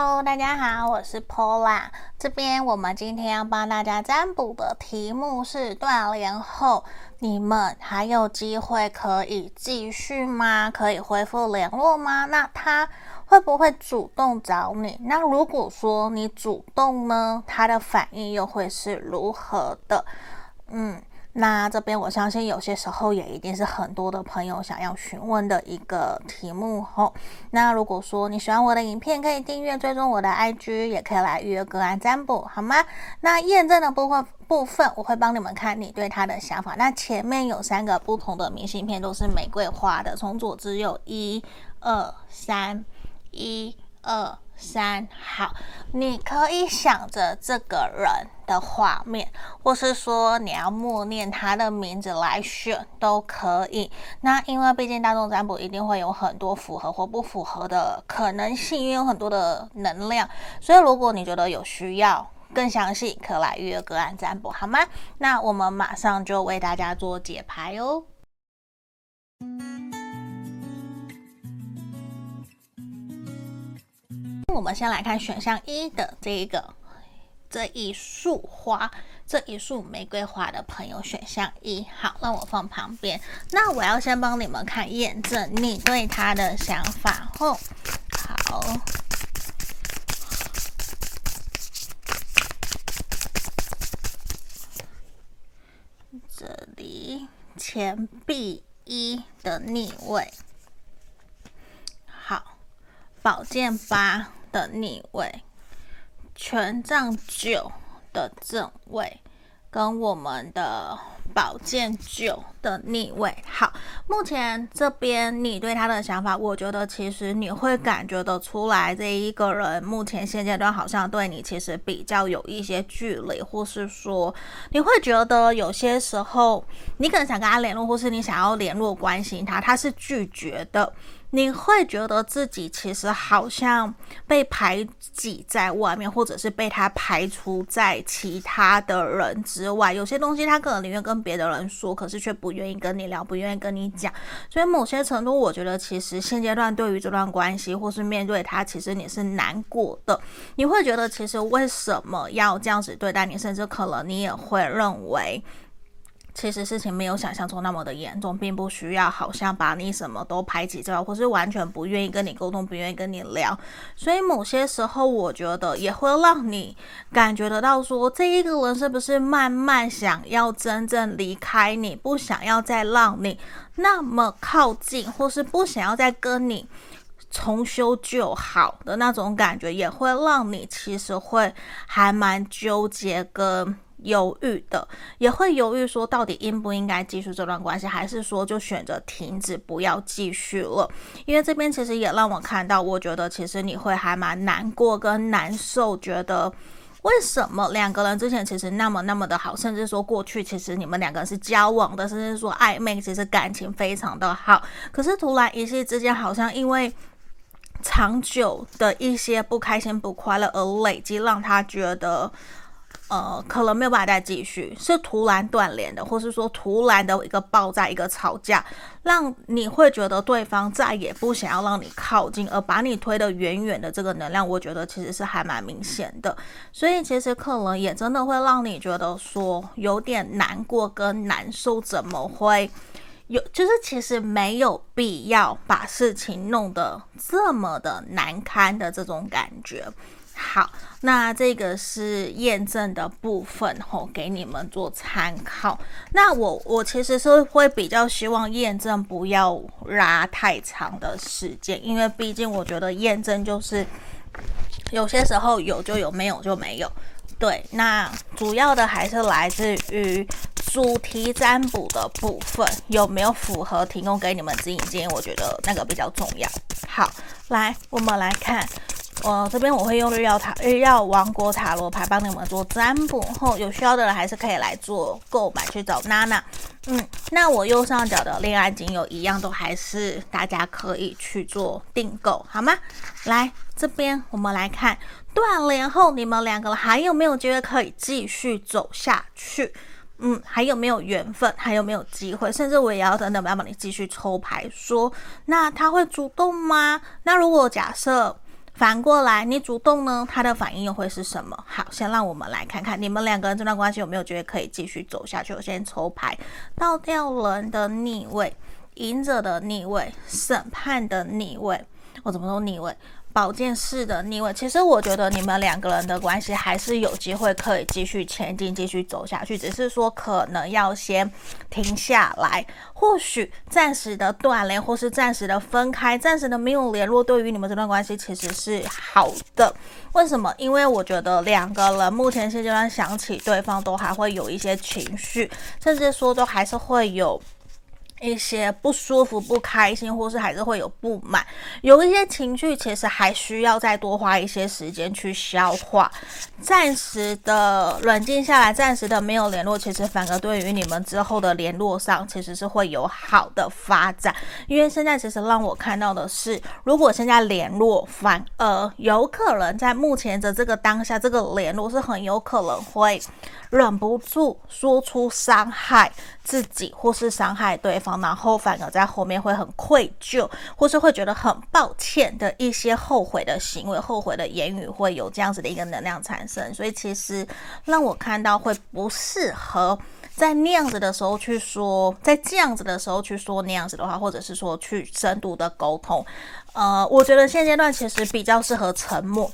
Hello，大家好，我是 Pola。这边我们今天要帮大家占卜的题目是：断联后，你们还有机会可以继续吗？可以恢复联络吗？那他会不会主动找你？那如果说你主动呢，他的反应又会是如何的？嗯。那这边我相信有些时候也一定是很多的朋友想要询问的一个题目吼。那如果说你喜欢我的影片，可以订阅追踪我的 IG，也可以来预约个案占卜，好吗？那验证的部分部分，我会帮你们看你对他的想法。那前面有三个不同的明信片，都是玫瑰花的，从左至右，一、二、三，一、二。三，好，你可以想着这个人的画面，或是说你要默念他的名字来选都可以。那因为毕竟大众占卜一定会有很多符合或不符合的可能性，因为有很多的能量，所以如果你觉得有需要更详细，可来预约个案占卜，好吗？那我们马上就为大家做解牌哦。我们先来看选项一的这一个这一束花，这一束玫瑰花的朋友，选项一。好，让我放旁边。那我要先帮你们看验证你对他的想法。哦，好，这里钱币一的逆位，好，宝剑八。的逆位，权杖九的正位，跟我们的宝剑九的逆位。好，目前这边你对他的想法，我觉得其实你会感觉得出来，这一个人目前现阶段好像对你其实比较有一些距离，或是说你会觉得有些时候你可能想跟他联络，或是你想要联络关心他，他是拒绝的。你会觉得自己其实好像被排挤在外面，或者是被他排除在其他的人之外。有些东西他可能宁愿跟别的人说，可是却不愿意跟你聊，不愿意跟你讲。所以某些程度，我觉得其实现阶段对于这段关系，或是面对他，其实你是难过的。你会觉得其实为什么要这样子对待你，甚至可能你也会认为。其实事情没有想象中那么的严重，并不需要好像把你什么都排挤掉，或是完全不愿意跟你沟通，不愿意跟你聊。所以某些时候，我觉得也会让你感觉得到说，这一个人是不是慢慢想要真正离开你，不想要再让你那么靠近，或是不想要再跟你重修旧好的那种感觉，也会让你其实会还蛮纠结跟。犹豫的，也会犹豫说，到底应不应该继续这段关系，还是说就选择停止，不要继续了？因为这边其实也让我看到，我觉得其实你会还蛮难过跟难受，觉得为什么两个人之前其实那么那么的好，甚至说过去其实你们两个人是交往的，甚至说暧昧，其实感情非常的好，可是突然一夕之间，好像因为长久的一些不开心、不快乐而累积，让他觉得。呃，可能没有办法再继续，是突然断联的，或是说突然的一个爆炸、一个吵架，让你会觉得对方再也不想要让你靠近，而把你推得远远的。这个能量，我觉得其实是还蛮明显的，所以其实可能也真的会让你觉得说有点难过跟难受，怎么会有？就是其实没有必要把事情弄得这么的难堪的这种感觉。好，那这个是验证的部分吼，给你们做参考。那我我其实是会比较希望验证不要拉太长的时间，因为毕竟我觉得验证就是有些时候有就有，没有就没有。对，那主要的还是来自于主题占卜的部分有没有符合提供给你们指引建议，我觉得那个比较重要。好，来我们来看。我这边我会用日曜塔、日曜王国塔罗牌帮你们做占卜，后有需要的人还是可以来做购买去找娜娜。嗯，那我右上角的恋爱精油一样都还是大家可以去做订购，好吗？来这边我们来看断联后你们两个人还有没有机会可以继续走下去？嗯，还有没有缘分？还有没有机会？甚至我也要等等，我要帮你继续抽牌说，那他会主动吗？那如果假设。反过来，你主动呢，他的反应又会是什么？好，先让我们来看看你们两个人这段关系有没有觉得可以继续走下去。我先抽牌，倒吊人的逆位，隐者的逆位，审判的逆位。我怎么都逆位？保健室的逆位，其实我觉得你们两个人的关系还是有机会可以继续前进、继续走下去，只是说可能要先停下来，或许暂时的断联，或是暂时的分开，暂时的没有联络，对于你们这段关系其实是好的。为什么？因为我觉得两个人目前现阶段想起对方都还会有一些情绪，甚至说都还是会有。一些不舒服、不开心，或是还是会有不满，有一些情绪，其实还需要再多花一些时间去消化。暂时的冷静下来，暂时的没有联络，其实反而对于你们之后的联络上，其实是会有好的发展。因为现在其实让我看到的是，如果现在联络，反而有可能在目前的这个当下，这个联络是很有可能会忍不住说出伤害自己或是伤害对方，然后反而在后面会很愧疚，或是会觉得很抱歉的一些后悔的行为、后悔的言语，会有这样子的一个能量产生。所以其实让我看到会不适合在那样子的时候去说，在这样子的时候去说那样子的话，或者是说去深度的沟通。呃，我觉得现阶段其实比较适合沉默。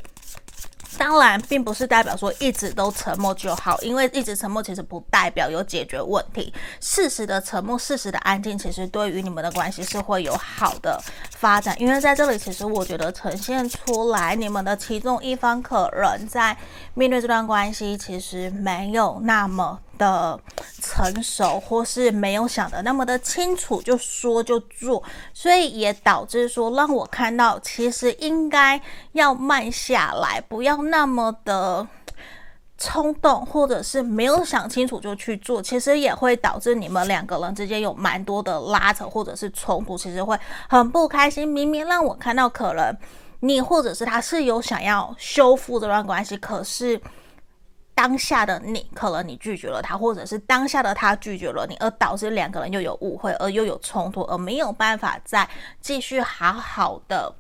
当然，并不是代表说一直都沉默就好，因为一直沉默其实不代表有解决问题。适时的沉默，适时的安静，其实对于你们的关系是会有好的发展。因为在这里，其实我觉得呈现出来，你们的其中一方可能在面对这段关系，其实没有那么。的成熟，或是没有想的那么的清楚，就说就做，所以也导致说，让我看到其实应该要慢下来，不要那么的冲动，或者是没有想清楚就去做，其实也会导致你们两个人之间有蛮多的拉扯，或者是冲突，其实会很不开心。明明让我看到，可能你或者是他是有想要修复这段关系，可是。当下的你，可能你拒绝了他，或者是当下的他拒绝了你，而导致两个人又有误会，而又有冲突，而没有办法再继续好好的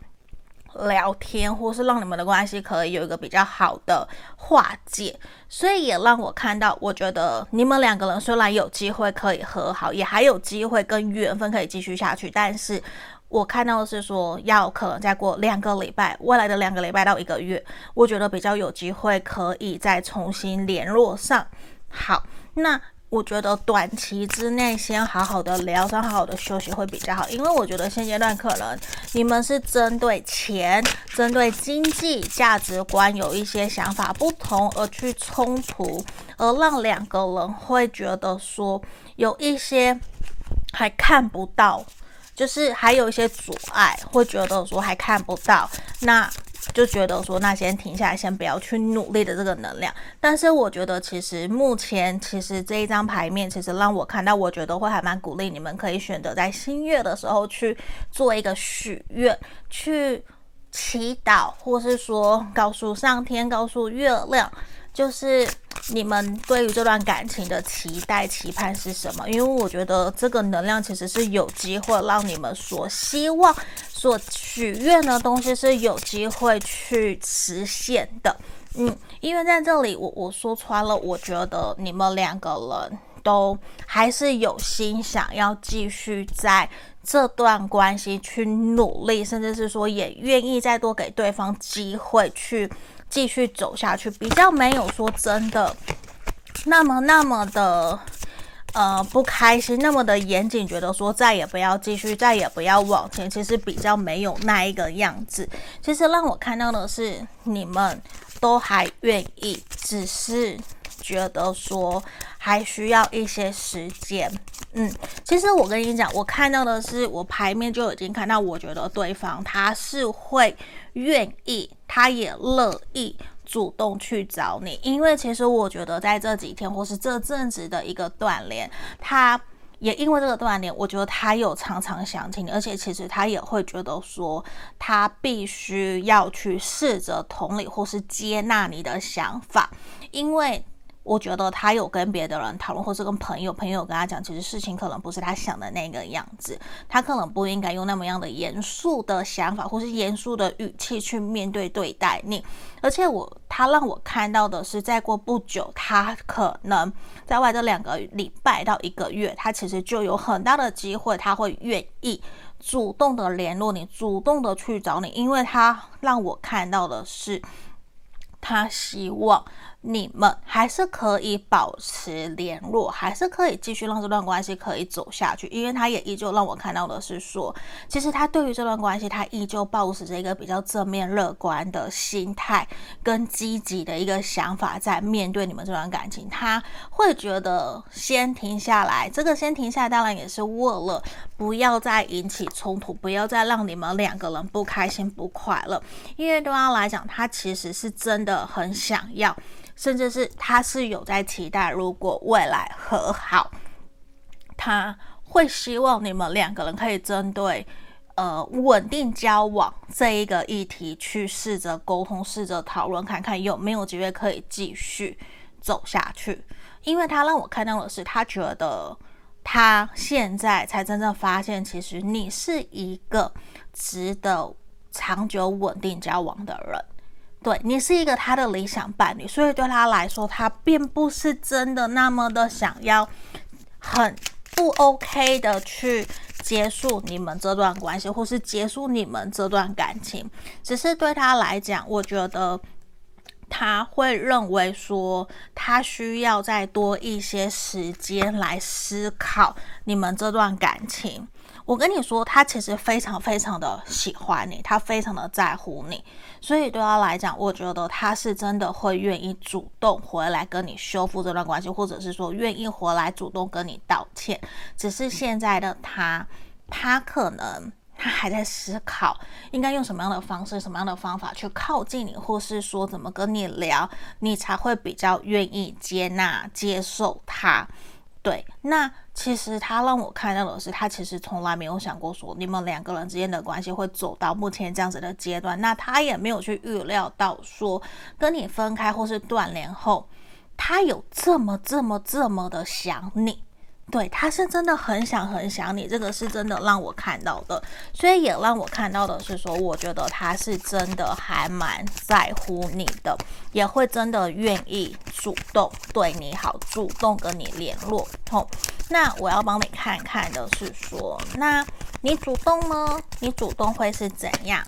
聊天，或是让你们的关系可以有一个比较好的化解。所以也让我看到，我觉得你们两个人虽然有机会可以和好，也还有机会跟缘分可以继续下去，但是。我看到的是说，要可能再过两个礼拜，未来的两个礼拜到一个月，我觉得比较有机会可以再重新联络上。好，那我觉得短期之内先好好的疗伤，好好的休息会比较好，因为我觉得现阶段可能你们是针对钱、针对经济价值观有一些想法不同而去冲突，而让两个人会觉得说有一些还看不到。就是还有一些阻碍，会觉得说还看不到，那就觉得说那先停下来，先不要去努力的这个能量。但是我觉得其实目前其实这一张牌面，其实让我看到，我觉得会还蛮鼓励你们可以选择在新月的时候去做一个许愿，去祈祷，或是说告诉上天，告诉月亮，就是。你们对于这段感情的期待、期盼是什么？因为我觉得这个能量其实是有机会让你们所希望、所许愿的东西是有机会去实现的。嗯，因为在这里我我说穿了，我觉得你们两个人都还是有心想要继续在这段关系去努力，甚至是说也愿意再多给对方机会去。继续走下去，比较没有说真的那么那么的呃不开心，那么的严谨，觉得说再也不要继续，再也不要往前。其实比较没有那一个样子。其实让我看到的是，你们都还愿意，只是觉得说还需要一些时间。嗯，其实我跟你讲，我看到的是，我牌面就已经看到，我觉得对方他是会愿意，他也乐意主动去找你，因为其实我觉得在这几天或是这阵子的一个锻炼，他也因为这个锻炼，我觉得他有常常想起你，而且其实他也会觉得说，他必须要去试着同理或是接纳你的想法，因为。我觉得他有跟别的人讨论，或是跟朋友，朋友跟他讲，其实事情可能不是他想的那个样子，他可能不应该用那么样的严肃的想法，或是严肃的语气去面对对待你。而且我他让我看到的是，再过不久，他可能在外这两个礼拜到一个月，他其实就有很大的机会，他会愿意主动的联络你，主动的去找你，因为他让我看到的是，他希望。你们还是可以保持联络，还是可以继续让这段关系可以走下去，因为他也依旧让我看到的是说，其实他对于这段关系，他依旧抱持着一个比较正面乐观的心态跟积极的一个想法在面对你们这段感情，他会觉得先停下来，这个先停下来，当然也是为了不要再引起冲突，不要再让你们两个人不开心不快乐，因为对他来讲，他其实是真的很想要。甚至是他是有在期待，如果未来和好，他会希望你们两个人可以针对呃稳定交往这一个议题去试着沟通，试着讨论，看看有没有机会可以继续走下去。因为他让我看到的是，他觉得他现在才真正发现，其实你是一个值得长久稳定交往的人。对，你是一个他的理想伴侣，所以对他来说，他并不是真的那么的想要很不 OK 的去结束你们这段关系，或是结束你们这段感情。只是对他来讲，我觉得他会认为说，他需要再多一些时间来思考你们这段感情。我跟你说，他其实非常非常的喜欢你，他非常的在乎你，所以对他来讲，我觉得他是真的会愿意主动回来跟你修复这段关系，或者是说愿意回来主动跟你道歉。只是现在的他，他可能他还在思考应该用什么样的方式、什么样的方法去靠近你，或是说怎么跟你聊，你才会比较愿意接纳、接受他。对，那其实他让我看到的是，他其实从来没有想过说你们两个人之间的关系会走到目前这样子的阶段。那他也没有去预料到说跟你分开或是断联后，他有这么这么这么的想你。对，他是真的很想很想你，这个是真的让我看到的，所以也让我看到的是说，我觉得他是真的还蛮在乎你的，也会真的愿意主动对你好，主动跟你联络。哦，那我要帮你看看的是说，那你主动呢？你主动会是怎样？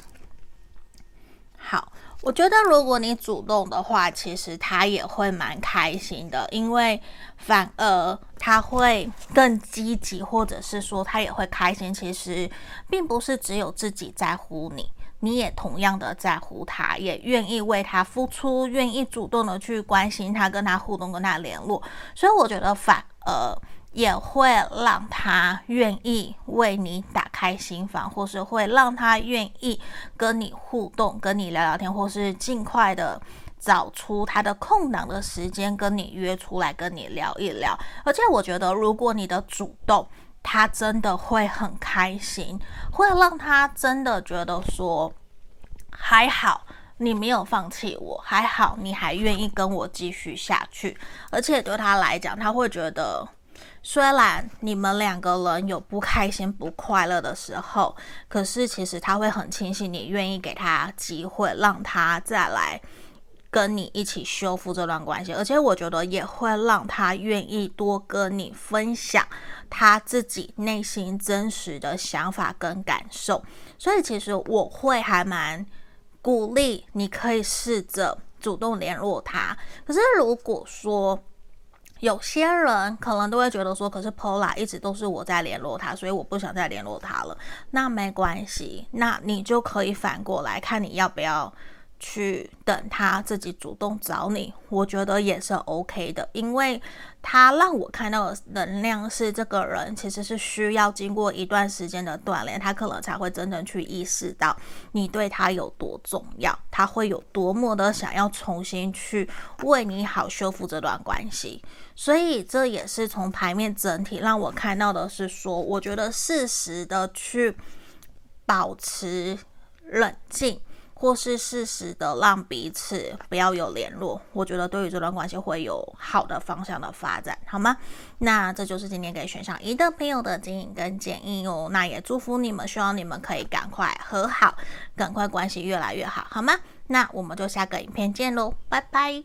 好。我觉得，如果你主动的话，其实他也会蛮开心的，因为反而他会更积极，或者是说他也会开心。其实并不是只有自己在乎你，你也同样的在乎他，也愿意为他付出，愿意主动的去关心他，跟他互动，跟他联络。所以我觉得反而。也会让他愿意为你打开心房，或是会让他愿意跟你互动，跟你聊聊天，或是尽快的找出他的空档的时间跟你约出来跟你聊一聊。而且我觉得，如果你的主动，他真的会很开心，会让他真的觉得说还好你没有放弃我，还好你还愿意跟我继续下去。而且对他来讲，他会觉得。虽然你们两个人有不开心、不快乐的时候，可是其实他会很庆幸你愿意给他机会，让他再来跟你一起修复这段关系。而且我觉得也会让他愿意多跟你分享他自己内心真实的想法跟感受。所以其实我会还蛮鼓励你可以试着主动联络他。可是如果说，有些人可能都会觉得说，可是 Pola 一直都是我在联络他，所以我不想再联络他了。那没关系，那你就可以反过来看你要不要。去等他自己主动找你，我觉得也是 OK 的，因为他让我看到的能量是这个人其实是需要经过一段时间的锻炼，他可能才会真正去意识到你对他有多重要，他会有多么的想要重新去为你好修复这段关系，所以这也是从牌面整体让我看到的是说，我觉得适时的去保持冷静。或是适时的让彼此不要有联络，我觉得对于这段关系会有好的方向的发展，好吗？那这就是今天给选项一的朋友的建议跟建议哦。那也祝福你们，希望你们可以赶快和好，赶快关系越来越好，好吗？那我们就下个影片见喽，拜拜。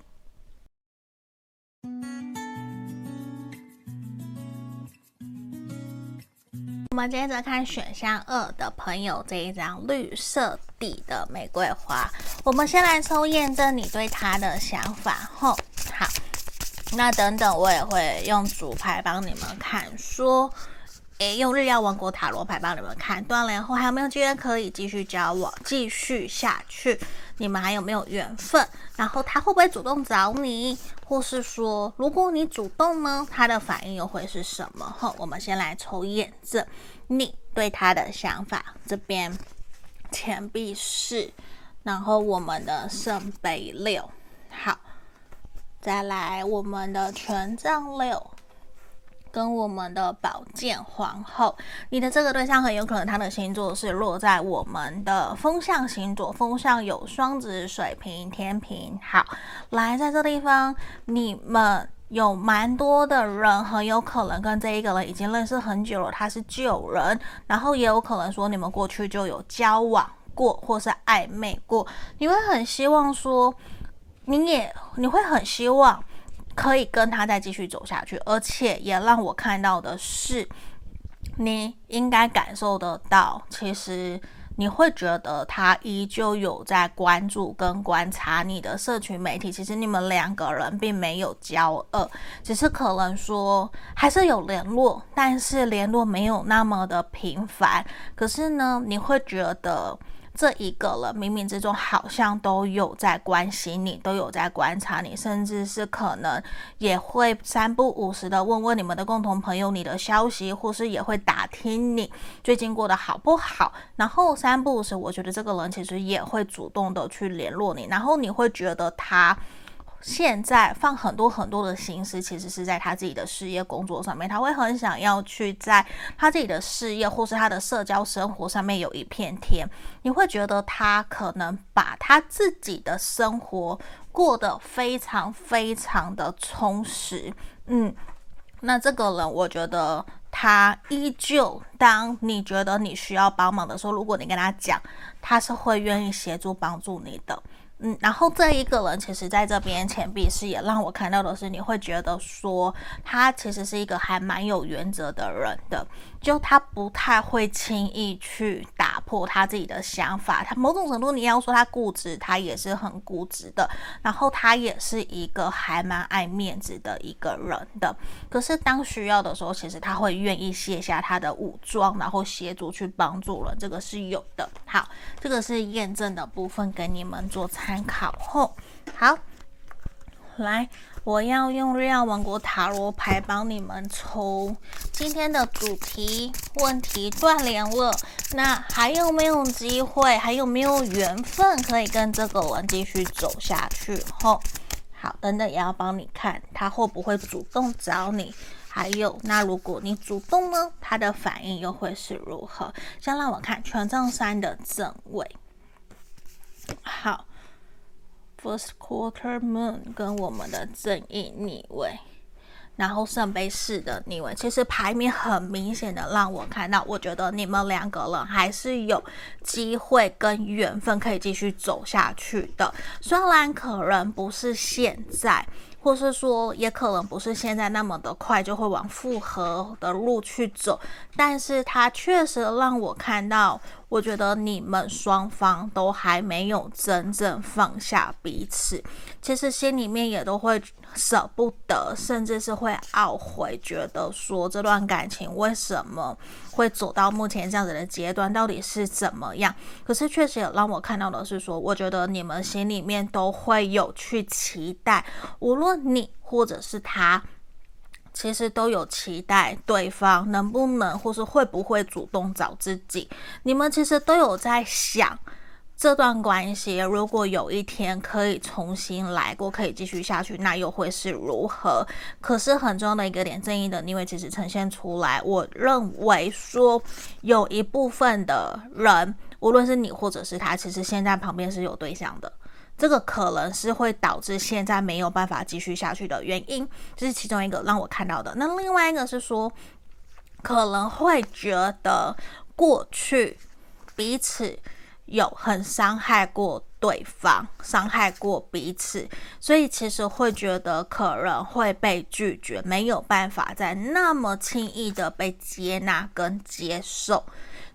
我们接着看选项二的朋友这一张绿色底的玫瑰花。我们先来抽验证你对他的想法。吼，好，那等等我也会用主牌帮你们看，说，诶，用日曜王国塔罗牌帮你们看，断联后还有没有机会可以继续交往，继续下去？你们还有没有缘分？然后他会不会主动找你？或是说，如果你主动呢，他的反应又会是什么？好，我们先来抽验证你对他的想法。这边钱币四，然后我们的圣杯六，好，再来我们的权杖六。跟我们的宝剑皇后，你的这个对象很有可能他的星座是落在我们的风象星座，风象有双子、水瓶、天平。好，来在这地方，你们有蛮多的人，很有可能跟这一个人已经认识很久了，他是旧人，然后也有可能说你们过去就有交往过，或是暧昧过，你会很希望说，你也你会很希望。可以跟他再继续走下去，而且也让我看到的是，你应该感受得到，其实你会觉得他依旧有在关注跟观察你的社群媒体。其实你们两个人并没有交恶，只是可能说还是有联络，但是联络没有那么的频繁。可是呢，你会觉得。这一个人冥冥之中好像都有在关心你，都有在观察你，甚至是可能也会三不五时的问问你们的共同朋友你的消息，或是也会打听你最近过得好不好。然后三不五时，我觉得这个人其实也会主动的去联络你，然后你会觉得他。现在放很多很多的心思，其实是在他自己的事业工作上面。他会很想要去在他自己的事业或是他的社交生活上面有一片天。你会觉得他可能把他自己的生活过得非常非常的充实。嗯，那这个人，我觉得他依旧，当你觉得你需要帮忙的时候，如果你跟他讲，他是会愿意协助帮助你的。嗯，然后这一个人其实在这边钱币是也让我看到的是，你会觉得说他其实是一个还蛮有原则的人的，就他不太会轻易去打破他自己的想法。他某种程度你要说他固执，他也是很固执的。然后他也是一个还蛮爱面子的一个人的。可是当需要的时候，其实他会愿意卸下他的武装，然后协助去帮助人，这个是有的。好，这个是验证的部分，给你们做。参考后，好，来，我要用日曜王国塔罗牌帮你们抽今天的主题问题断联了，那还有没有机会？还有没有缘分可以跟这个人继续走下去？后，好，等等也要帮你看他会不会主动找你，还有那如果你主动呢，他的反应又会是如何？先让我看权杖三的正位，好。First quarter moon 跟我们的正义逆位，然后圣杯四的逆位，其实排名很明显的让我看到，我觉得你们两个人还是有机会跟缘分可以继续走下去的，虽然可能不是现在。或是说，也可能不是现在那么的快就会往复合的路去走，但是它确实让我看到，我觉得你们双方都还没有真正放下彼此，其实心里面也都会舍不得，甚至是会懊悔，觉得说这段感情为什么会走到目前这样子的阶段，到底是怎么样？可是确实也让我看到的是说，我觉得你们心里面都会有去期待，无论你或者是他，其实都有期待对方能不能或是会不会主动找自己，你们其实都有在想。这段关系如果有一天可以重新来过，可以继续下去，那又会是如何？可是很重要的一个点，正义的逆位其实呈现出来，我认为说有一部分的人，无论是你或者是他，其实现在旁边是有对象的。这个可能是会导致现在没有办法继续下去的原因，这是其中一个让我看到的。那另外一个是说，可能会觉得过去彼此有很伤害过对方，伤害过彼此，所以其实会觉得可能会被拒绝，没有办法再那么轻易的被接纳跟接受，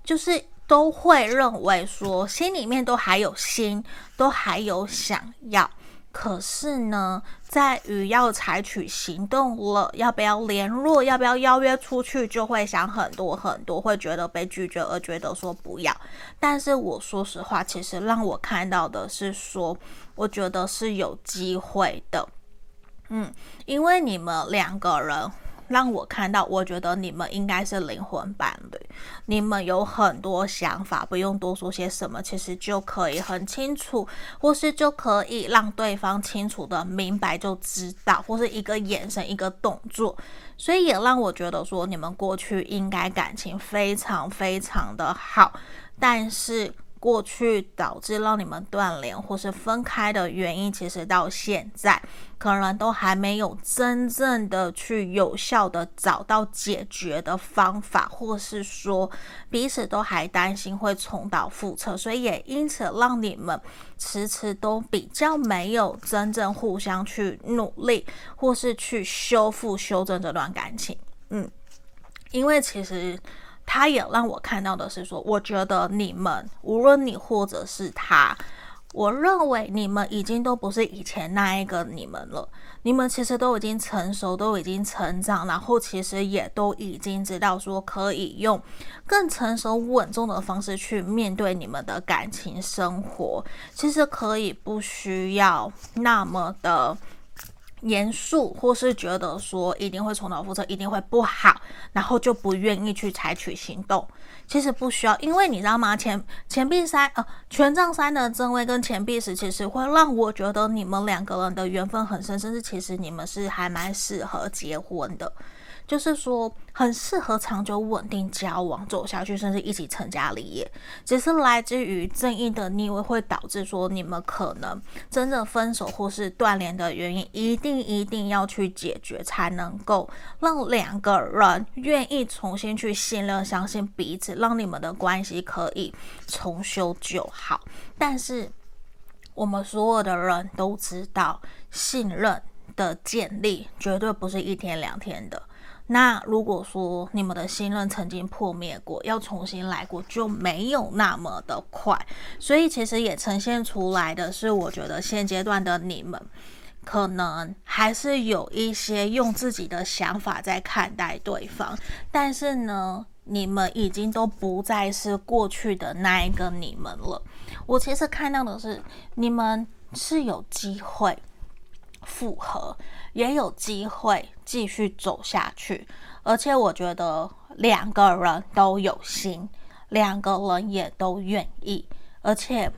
就是。都会认为说，心里面都还有心，都还有想要，可是呢，在于要采取行动了，要不要联络，要不要邀约出去，就会想很多很多，会觉得被拒绝而觉得说不要。但是我说实话，其实让我看到的是说，我觉得是有机会的，嗯，因为你们两个人。让我看到，我觉得你们应该是灵魂伴侣，你们有很多想法，不用多说些什么，其实就可以很清楚，或是就可以让对方清楚的明白就知道，或是一个眼神、一个动作，所以也让我觉得说，你们过去应该感情非常非常的好，但是。过去导致让你们断联或是分开的原因，其实到现在可能都还没有真正的去有效的找到解决的方法，或是说彼此都还担心会重蹈覆辙，所以也因此让你们迟迟都比较没有真正互相去努力，或是去修复修正这段感情。嗯，因为其实。他也让我看到的是说，我觉得你们无论你或者是他，我认为你们已经都不是以前那一个你们了。你们其实都已经成熟，都已经成长，然后其实也都已经知道说可以用更成熟稳重的方式去面对你们的感情生活。其实可以不需要那么的。严肃，或是觉得说一定会重蹈覆辙，一定会不好，然后就不愿意去采取行动。其实不需要，因为你知道吗？钱钱币三呃，权杖三的正位跟钱币十，其实会让我觉得你们两个人的缘分很深，甚至其实你们是还蛮适合结婚的。就是说，很适合长久稳定交往走下去，甚至一起成家立业。只是来自于正义的逆位，会导致说你们可能真的分手或是断联的原因，一定一定要去解决，才能够让两个人愿意重新去信任、相信彼此，让你们的关系可以重修旧好。但是我们所有的人都知道，信任的建立绝对不是一天两天的。那如果说你们的信任曾经破灭过，要重新来过就没有那么的快，所以其实也呈现出来的是，我觉得现阶段的你们可能还是有一些用自己的想法在看待对方，但是呢，你们已经都不再是过去的那一个你们了。我其实看到的是，你们是有机会复合，也有机会。继续走下去，而且我觉得两个人都有心，两个人也都愿意。而且，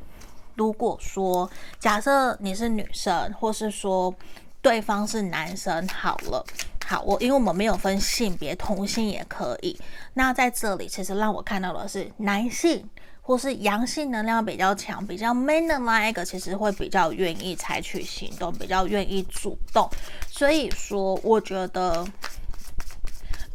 如果说假设你是女生，或是说对方是男生，好了，好，我因为我们没有分性别，同性也可以。那在这里，其实让我看到的是男性。或是阳性能量比较强、比较 man 的那一个，其实会比较愿意采取行动，比较愿意主动。所以说，我觉得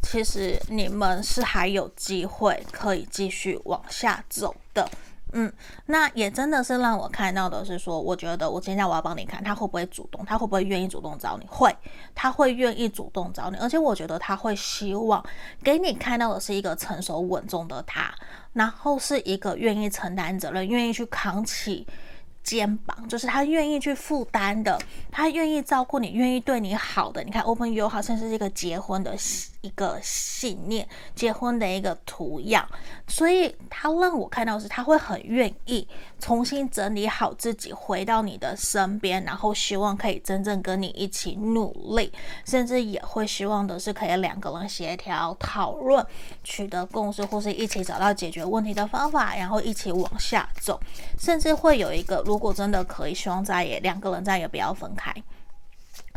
其实你们是还有机会可以继续往下走的。嗯，那也真的是让我看到的是说，我觉得我今天我要帮你看他会不会主动，他会不会愿意主动找你？会，他会愿意主动找你，而且我觉得他会希望给你看到的是一个成熟稳重的他，然后是一个愿意承担责任、愿意去扛起肩膀，就是他愿意去负担的，他愿意照顾你，愿意对你好的。你看，open you 好像是一个结婚的一个信念，结婚的一个图样。所以他让我看到是，他会很愿意重新整理好自己，回到你的身边，然后希望可以真正跟你一起努力，甚至也会希望的是可以两个人协调讨论，取得共识，或是一起找到解决问题的方法，然后一起往下走，甚至会有一个。如果真的可以，希望再也两个人再也不要分开。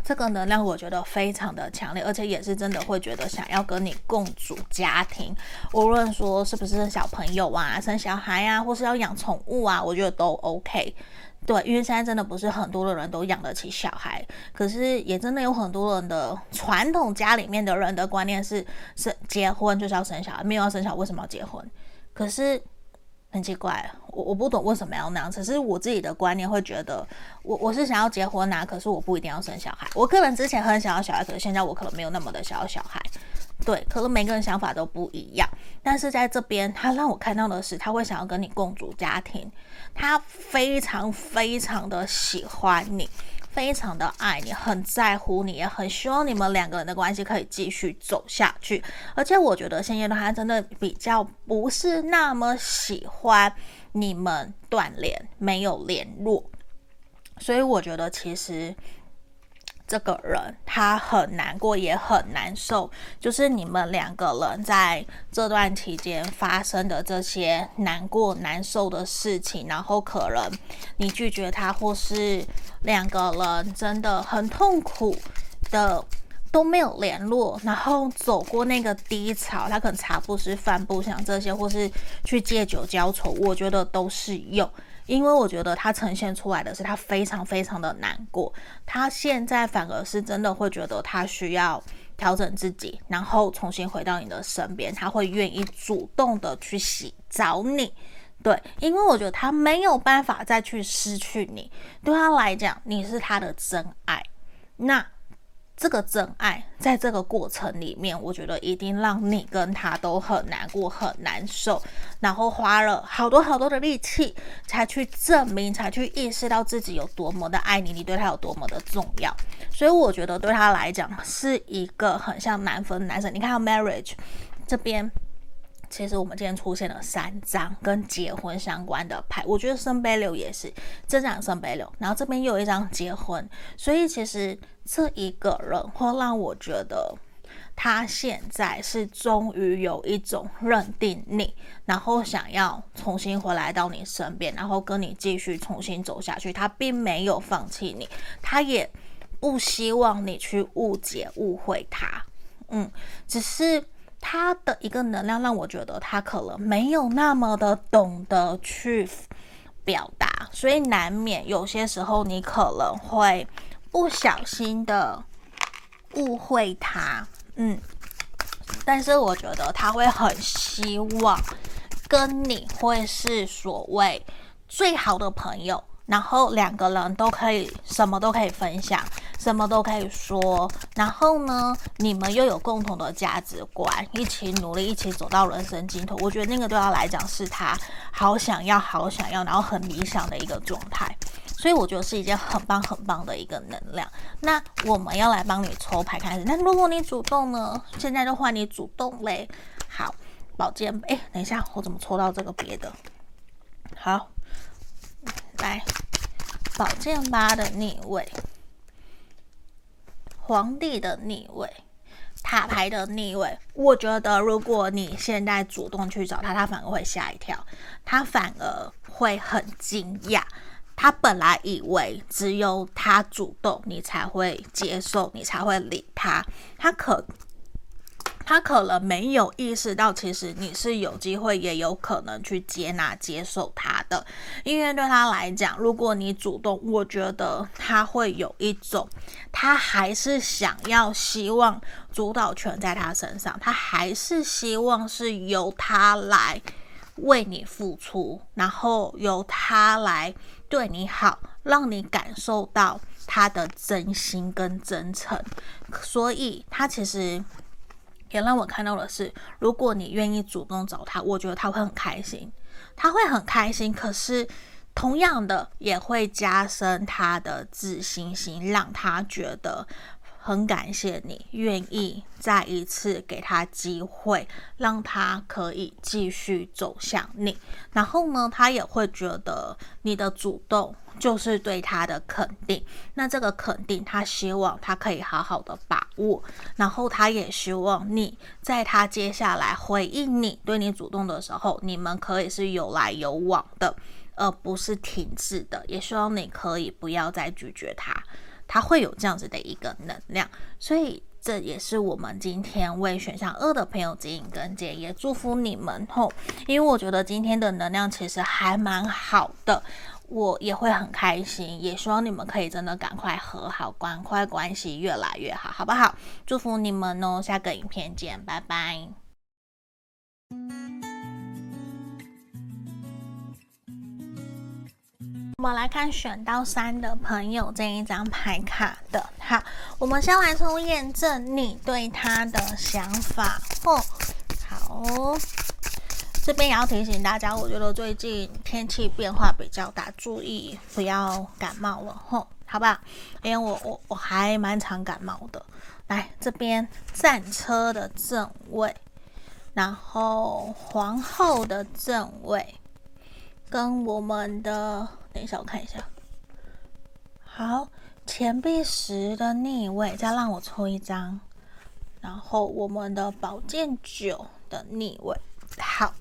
这个能量我觉得非常的强烈，而且也是真的会觉得想要跟你共组家庭，无论说是不是小朋友啊、生小孩啊，或是要养宠物啊，我觉得都 OK。对，因为现在真的不是很多的人都养得起小孩，可是也真的有很多人的传统家里面的人的观念是生结婚就是要生小孩，没有要生小孩为什么要结婚？可是。很奇怪，我我不懂为什么要那样。只是我自己的观念会觉得我，我是想要结婚啊，可是我不一定要生小孩。我个人之前很想要小孩，可是现在我可能没有那么的想要小孩。对，可能每个人想法都不一样。但是在这边，他让我看到的是，他会想要跟你共组家庭，他非常非常的喜欢你。非常的爱你，很在乎你，也很希望你们两个人的关系可以继续走下去。而且我觉得现阶段他真的比较不是那么喜欢你们断联，没有联络。所以我觉得其实。这个人他很难过，也很难受，就是你们两个人在这段期间发生的这些难过、难受的事情，然后可能你拒绝他，或是两个人真的很痛苦的都没有联络，然后走过那个低潮，他可能茶不思饭不想这些，或是去借酒浇愁，我觉得都是有。因为我觉得他呈现出来的是他非常非常的难过，他现在反而是真的会觉得他需要调整自己，然后重新回到你的身边，他会愿意主动的去洗找你，对，因为我觉得他没有办法再去失去你，对他来讲你是他的真爱，那。这个真爱，在这个过程里面，我觉得一定让你跟他都很难过、很难受，然后花了好多好多的力气，才去证明，才去意识到自己有多么的爱你，你对他有多么的重要。所以我觉得对他来讲是一个很像难分难舍。你看到 marriage 这边。其实我们今天出现了三张跟结婚相关的牌，我觉得圣杯六也是这张圣杯六，然后这边又有一张结婚，所以其实这一个人会让我觉得他现在是终于有一种认定你，然后想要重新回来到你身边，然后跟你继续重新走下去。他并没有放弃你，他也不希望你去误解误会他，嗯，只是。他的一个能量让我觉得他可能没有那么的懂得去表达，所以难免有些时候你可能会不小心的误会他，嗯，但是我觉得他会很希望跟你会是所谓最好的朋友。然后两个人都可以什么都可以分享，什么都可以说。然后呢，你们又有共同的价值观，一起努力，一起走到人生尽头。我觉得那个对他来讲是他好想要、好想要，然后很理想的一个状态。所以我觉得是一件很棒、很棒的一个能量。那我们要来帮你抽牌开始。那如果你主动呢？现在就换你主动嘞。好，宝剑。哎，等一下，我怎么抽到这个别的？好。来，宝剑八的逆位，皇帝的逆位，塔牌的逆位。我觉得，如果你现在主动去找他，他反而会吓一跳，他反而会很惊讶。他本来以为只有他主动，你才会接受，你才会理他。他可。他可能没有意识到，其实你是有机会，也有可能去接纳、接受他的。因为对他来讲，如果你主动，我觉得他会有一种，他还是想要、希望主导权在他身上，他还是希望是由他来为你付出，然后由他来对你好，让你感受到他的真心跟真诚。所以，他其实。也让我看到的是，如果你愿意主动找他，我觉得他会很开心，他会很开心。可是同样的也会加深他的自信心，让他觉得。很感谢你愿意再一次给他机会，让他可以继续走向你。然后呢，他也会觉得你的主动就是对他的肯定。那这个肯定，他希望他可以好好的把握。然后他也希望你在他接下来回应你、对你主动的时候，你们可以是有来有往的，而不是停滞的。也希望你可以不要再拒绝他。他会有这样子的一个能量，所以这也是我们今天为选项二的朋友指引跟建，也祝福你们吼，因为我觉得今天的能量其实还蛮好的，我也会很开心，也希望你们可以真的赶快和好，赶快关系越来越好，好不好？祝福你们哦，下个影片见，拜拜。我们来看选到三的朋友这一张牌卡的。好，我们先来从验证你对他的想法。哦，好，这边也要提醒大家，我觉得最近天气变化比较大，注意不要感冒了。吼，好吧，因为我我我还蛮常感冒的。来，这边战车的正位，然后皇后的正位，跟我们的。等一下，我看一下。好，钱币十的逆位，再让我抽一张。然后我们的宝剑九的逆位。好，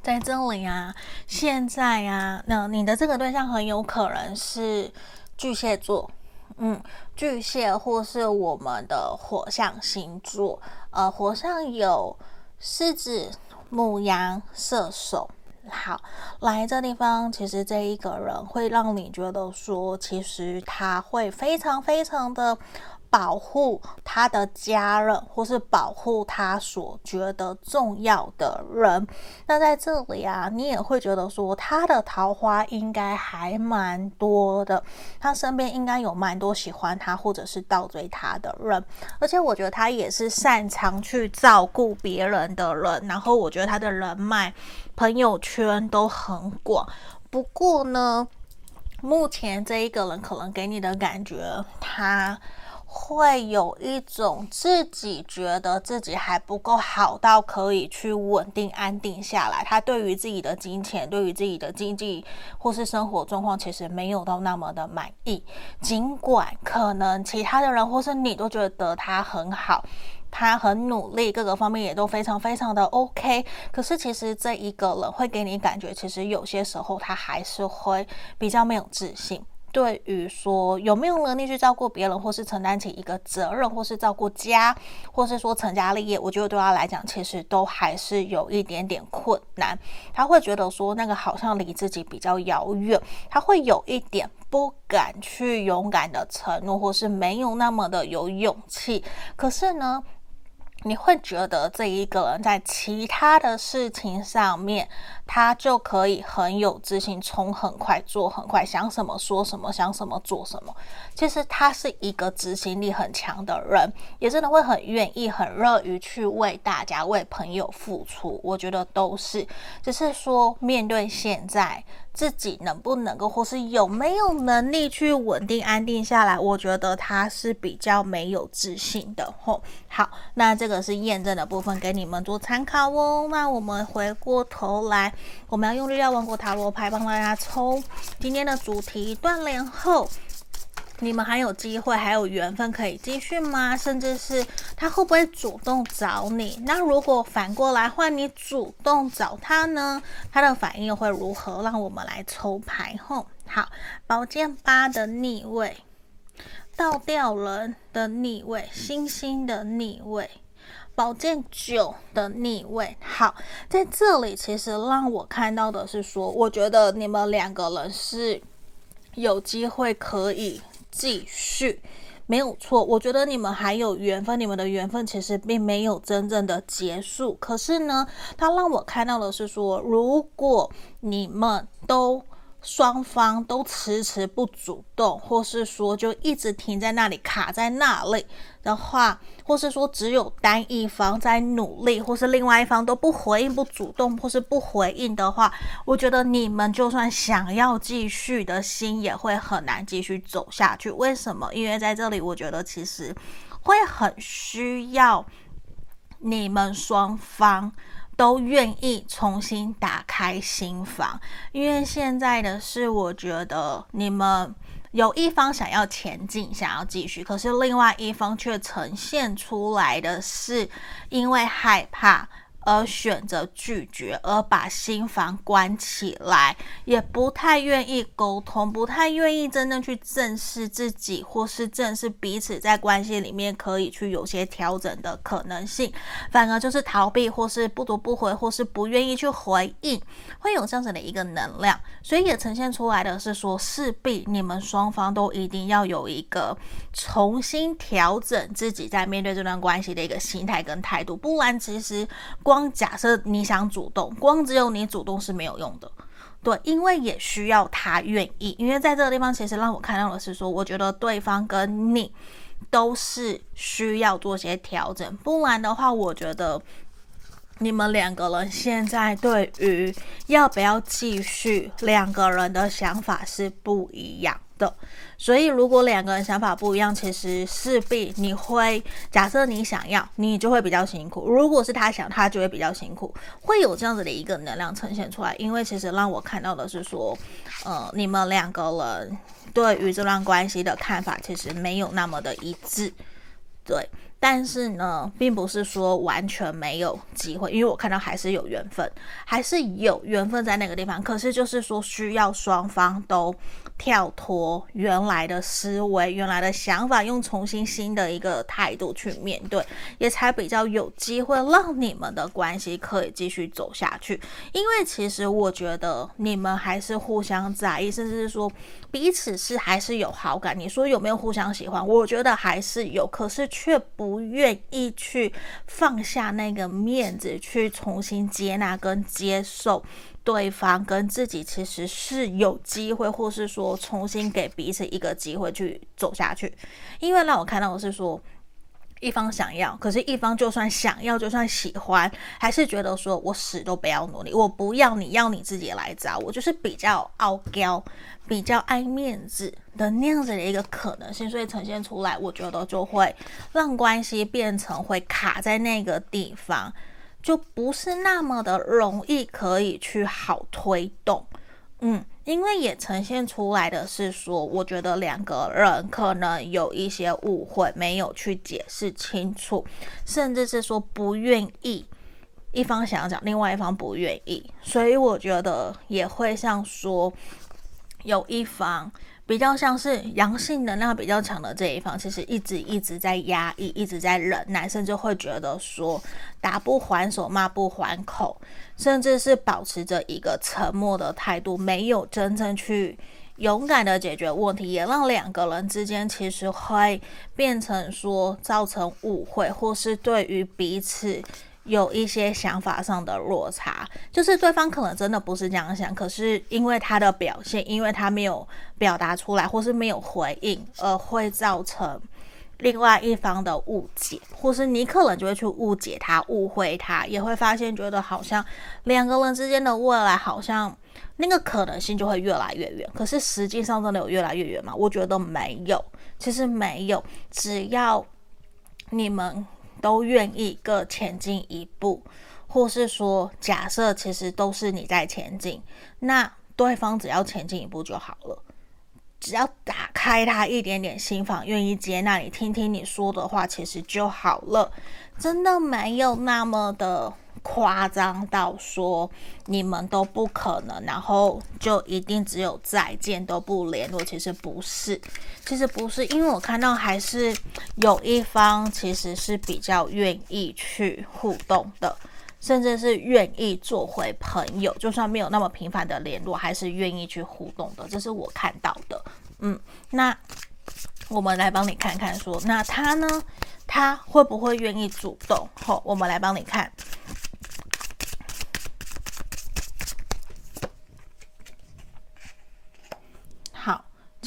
在这里啊，现在啊，那你的这个对象很有可能是巨蟹座，嗯，巨蟹或是我们的火象星座，呃，火象有狮子、母羊、射手。好，来这地方，其实这一个人会让你觉得说，其实他会非常非常的。保护他的家人，或是保护他所觉得重要的人。那在这里啊，你也会觉得说，他的桃花应该还蛮多的，他身边应该有蛮多喜欢他或者是倒追他的人。而且我觉得他也是擅长去照顾别人的人。然后我觉得他的人脉、朋友圈都很广。不过呢，目前这一个人可能给你的感觉，他。会有一种自己觉得自己还不够好到可以去稳定安定下来，他对于自己的金钱、对于自己的经济或是生活状况，其实没有到那么的满意。尽管可能其他的人或是你都觉得他很好，他很努力，各个方面也都非常非常的 OK，可是其实这一个人会给你感觉，其实有些时候他还是会比较没有自信。对于说有没有能力去照顾别人，或是承担起一个责任，或是照顾家，或是说成家立业，我觉得对他来讲，其实都还是有一点点困难。他会觉得说那个好像离自己比较遥远，他会有一点不敢去勇敢的承诺，或是没有那么的有勇气。可是呢，你会觉得这一个人在其他的事情上面，他就可以很有自信，冲很快，做很快，想什么说什么，想什么做什么。其实他是一个执行力很强的人，也真的会很愿意、很乐于去为大家、为朋友付出。我觉得都是，只是说面对现在。自己能不能够，或是有没有能力去稳定安定下来？我觉得他是比较没有自信的吼。好，那这个是验证的部分，给你们做参考哦。那我们回过头来，我们要用力量王国塔罗牌帮大家抽今天的主题：断联后。你们还有机会，还有缘分可以继续吗？甚至是他会不会主动找你？那如果反过来换你主动找他呢？他的反应又会如何？让我们来抽牌吼。好，宝剑八的逆位，倒吊人的逆位，星星的逆位，宝剑九的逆位。好，在这里其实让我看到的是说，我觉得你们两个人是有机会可以。继续没有错，我觉得你们还有缘分，你们的缘分其实并没有真正的结束。可是呢，他让我看到的是说，如果你们都双方都迟迟不主动，或是说就一直停在那里卡在那里的话，或是说只有单一方在努力，或是另外一方都不回应、不主动，或是不回应的话，我觉得你们就算想要继续的心也会很难继续走下去。为什么？因为在这里，我觉得其实会很需要你们双方。都愿意重新打开心房，因为现在的是，我觉得你们有一方想要前进，想要继续，可是另外一方却呈现出来的是因为害怕。而选择拒绝，而把心房关起来，也不太愿意沟通，不太愿意真正去正视自己，或是正视彼此在关系里面可以去有些调整的可能性，反而就是逃避，或是不读不回，或是不愿意去回应，会有这样子的一个能量，所以也呈现出来的是说，势必你们双方都一定要有一个重新调整自己在面对这段关系的一个心态跟态度，不然其实。光假设你想主动，光只有你主动是没有用的，对，因为也需要他愿意。因为在这个地方，其实让我看到的是说，我觉得对方跟你都是需要做些调整，不然的话，我觉得你们两个人现在对于要不要继续，两个人的想法是不一样的。所以，如果两个人想法不一样，其实势必你会假设你想要，你就会比较辛苦；如果是他想，他就会比较辛苦，会有这样子的一个能量呈现出来。因为其实让我看到的是说，呃，你们两个人对于这段关系的看法其实没有那么的一致，对。但是呢，并不是说完全没有机会，因为我看到还是有缘分，还是有缘分在那个地方。可是就是说，需要双方都跳脱原来的思维、原来的想法，用重新新的一个态度去面对，也才比较有机会让你们的关系可以继续走下去。因为其实我觉得你们还是互相在意，甚至是说彼此是还是有好感。你说有没有互相喜欢？我觉得还是有，可是却不。愿意去放下那个面子，去重新接纳跟接受对方，跟自己其实是有机会，或是说重新给彼此一个机会去走下去。因为让我看到的是说，一方想要，可是一方就算想要，就算喜欢，还是觉得说我死都不要努力，我不要你，要你自己来找我，就是比较傲娇。比较爱面子的那样子的一个可能性，所以呈现出来，我觉得就会让关系变成会卡在那个地方，就不是那么的容易可以去好推动。嗯，因为也呈现出来的是说，我觉得两个人可能有一些误会，没有去解释清楚，甚至是说不愿意，一方想要讲，另外一方不愿意，所以我觉得也会像说。有一方比较像是阳性能量比较强的这一方，其实一直一直在压抑，一直在忍耐，甚至会觉得说打不还手，骂不还口，甚至是保持着一个沉默的态度，没有真正去勇敢的解决问题，也让两个人之间其实会变成说造成误会，或是对于彼此。有一些想法上的落差，就是对方可能真的不是这样想，可是因为他的表现，因为他没有表达出来，或是没有回应，而会造成另外一方的误解，或是你可能就会去误解他、误会他，也会发现觉得好像两个人之间的未来好像那个可能性就会越来越远。可是实际上真的有越来越远吗？我觉得没有，其实没有，只要你们。都愿意各前进一步，或是说，假设其实都是你在前进，那对方只要前进一步就好了，只要打开他一点点心房，愿意接纳你，听听你说的话，其实就好了，真的没有那么的。夸张到说你们都不可能，然后就一定只有再见都不联络。其实不是，其实不是，因为我看到还是有一方其实是比较愿意去互动的，甚至是愿意做回朋友，就算没有那么频繁的联络，还是愿意去互动的。这是我看到的。嗯，那我们来帮你看看说，那他呢？他会不会愿意主动？好，我们来帮你看。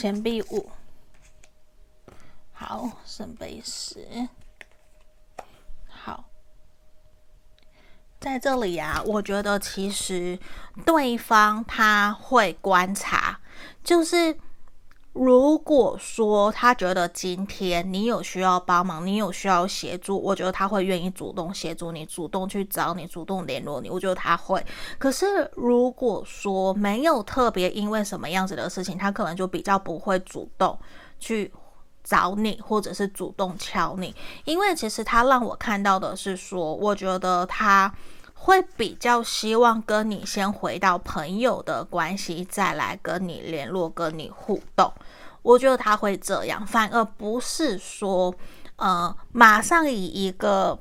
钱币五，好，圣杯十，好，在这里啊，我觉得其实对方他会观察，就是。如果说他觉得今天你有需要帮忙，你有需要协助，我觉得他会愿意主动协助你，主动去找你，主动联络你。我觉得他会。可是如果说没有特别因为什么样子的事情，他可能就比较不会主动去找你，或者是主动敲你。因为其实他让我看到的是说，我觉得他。会比较希望跟你先回到朋友的关系，再来跟你联络、跟你互动。我觉得他会这样，反而不是说，呃，马上以一个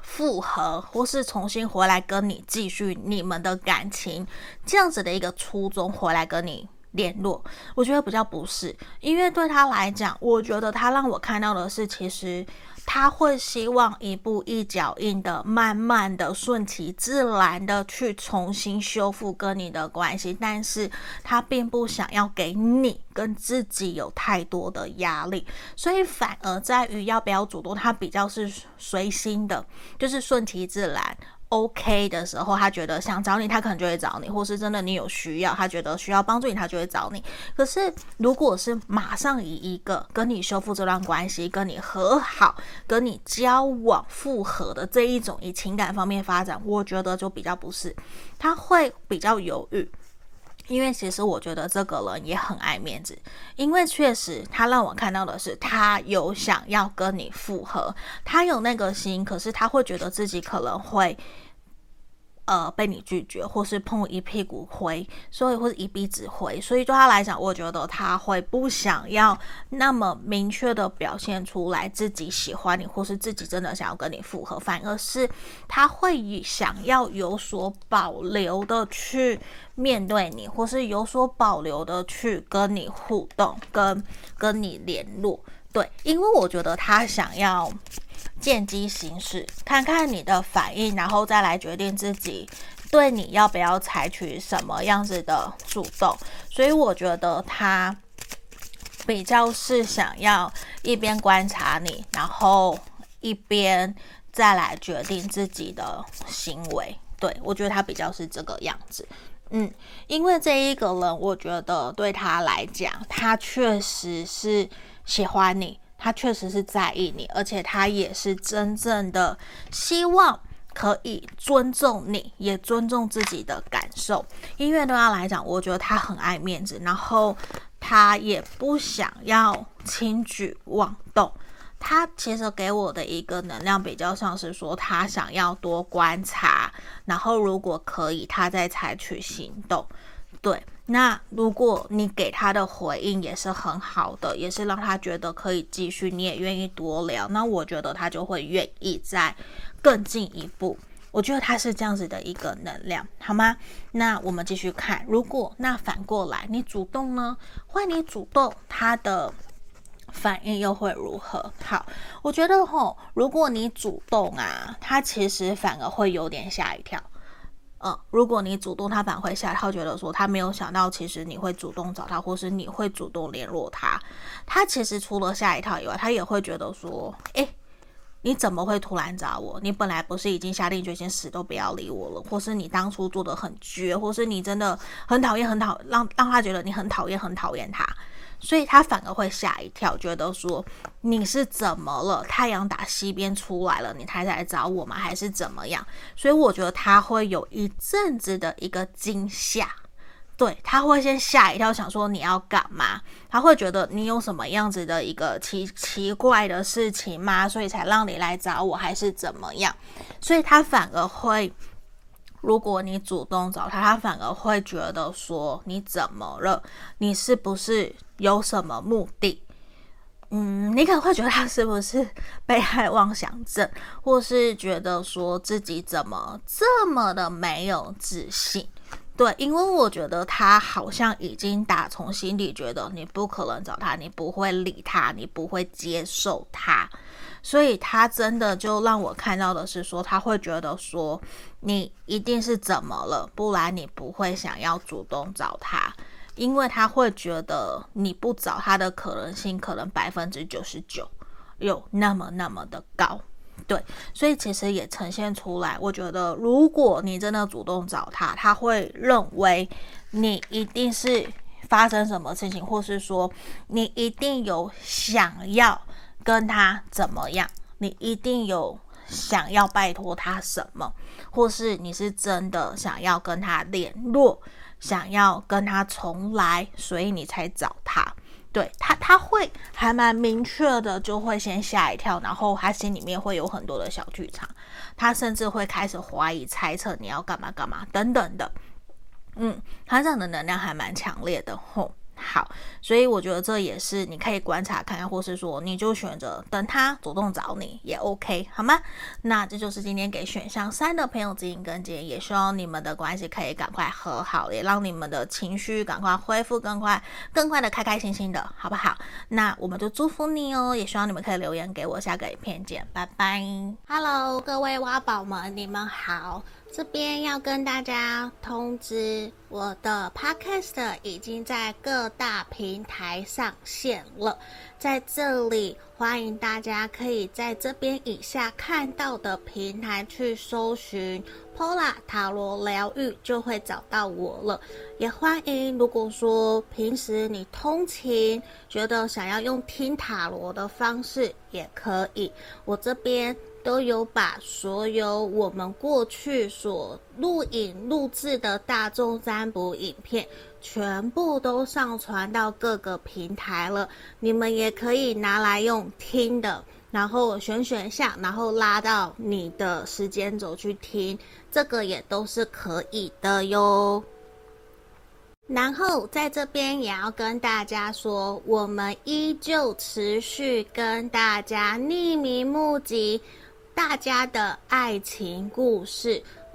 复合或是重新回来跟你继续你们的感情这样。子的一个初衷回来跟你联络。我觉得比较不是，因为对他来讲，我觉得他让我看到的是，其实。他会希望一步一脚印的，慢慢的、顺其自然的去重新修复跟你的关系，但是他并不想要给你跟自己有太多的压力，所以反而在于要不要主动，他比较是随心的，就是顺其自然。OK 的时候，他觉得想找你，他可能就会找你，或是真的你有需要，他觉得需要帮助你，他就会找你。可是，如果是马上以一个跟你修复这段关系、跟你和好、跟你交往、复合的这一种以情感方面发展，我觉得就比较不是，他会比较犹豫。因为其实我觉得这个人也很爱面子，因为确实他让我看到的是，他有想要跟你复合，他有那个心，可是他会觉得自己可能会。呃，被你拒绝，或是碰一屁股灰，所以或者一鼻子灰，所以对他来讲，我觉得他会不想要那么明确的表现出来自己喜欢你，或是自己真的想要跟你复合，反而是他会想要有所保留的去面对你，或是有所保留的去跟你互动，跟跟你联络。对，因为我觉得他想要。见机行事，看看你的反应，然后再来决定自己对你要不要采取什么样子的主动。所以我觉得他比较是想要一边观察你，然后一边再来决定自己的行为。对，我觉得他比较是这个样子。嗯，因为这一个人，我觉得对他来讲，他确实是喜欢你。他确实是在意你，而且他也是真正的希望可以尊重你，也尊重自己的感受。因为对他来讲，我觉得他很爱面子，然后他也不想要轻举妄动。他其实给我的一个能量比较像是说，他想要多观察，然后如果可以，他再采取行动。对。那如果你给他的回应也是很好的，也是让他觉得可以继续，你也愿意多聊，那我觉得他就会愿意再更进一步。我觉得他是这样子的一个能量，好吗？那我们继续看，如果那反过来你主动呢？换你主动，他的反应又会如何？好，我觉得吼，如果你主动啊，他其实反而会有点吓一跳。嗯，如果你主动，他反而会吓，他觉得说他没有想到，其实你会主动找他，或是你会主动联络他。他其实除了吓一跳以外，他也会觉得说，诶，你怎么会突然找我？你本来不是已经下定决心死都不要理我了，或是你当初做的很绝，或是你真的很讨厌，很讨让让他觉得你很讨厌，很讨厌他。所以他反而会吓一跳，觉得说你是怎么了？太阳打西边出来了，你才来找我吗？还是怎么样？所以我觉得他会有一阵子的一个惊吓，对，他会先吓一跳，想说你要干嘛？他会觉得你有什么样子的一个奇奇怪的事情吗？所以才让你来找我，还是怎么样？所以他反而会。如果你主动找他，他反而会觉得说你怎么了？你是不是有什么目的？嗯，你可能会觉得他是不是被害妄想症，或是觉得说自己怎么这么的没有自信？对，因为我觉得他好像已经打从心底觉得你不可能找他，你不会理他，你不会接受他。所以他真的就让我看到的是说，他会觉得说你一定是怎么了，不然你不会想要主动找他，因为他会觉得你不找他的可能性可能百分之九十九有那么那么的高。对，所以其实也呈现出来。我觉得，如果你真的主动找他，他会认为你一定是发生什么事情，或是说你一定有想要跟他怎么样，你一定有想要拜托他什么，或是你是真的想要跟他联络，想要跟他重来，所以你才找他。对他，他会还蛮明确的，就会先吓一跳，然后他心里面会有很多的小剧场，他甚至会开始怀疑、猜测你要干嘛干嘛等等的。嗯，他这样的能量还蛮强烈的，吼。好，所以我觉得这也是你可以观察看看，或是说你就选择等他主动找你也 OK，好吗？那这就是今天给选项三的朋友指引跟建议，也希望你们的关系可以赶快和好，也让你们的情绪赶快恢复，更快、更快的开开心心的，好不好？那我们就祝福你哦，也希望你们可以留言给我，下个影片见，拜拜。Hello，各位挖宝们，你们好。这边要跟大家通知，我的 Podcast 已经在各大平台上线了。在这里，欢迎大家可以在这边以下看到的平台去搜寻 Pola 塔罗疗愈，就会找到我了。也欢迎，如果说平时你通勤，觉得想要用听塔罗的方式，也可以。我这边。都有把所有我们过去所录影录制的大众占卜影片，全部都上传到各个平台了。你们也可以拿来用听的，然后选选项，然后拉到你的时间轴去听，这个也都是可以的哟。然后在这边也要跟大家说，我们依旧持续跟大家匿名募集。大家的爱情故事，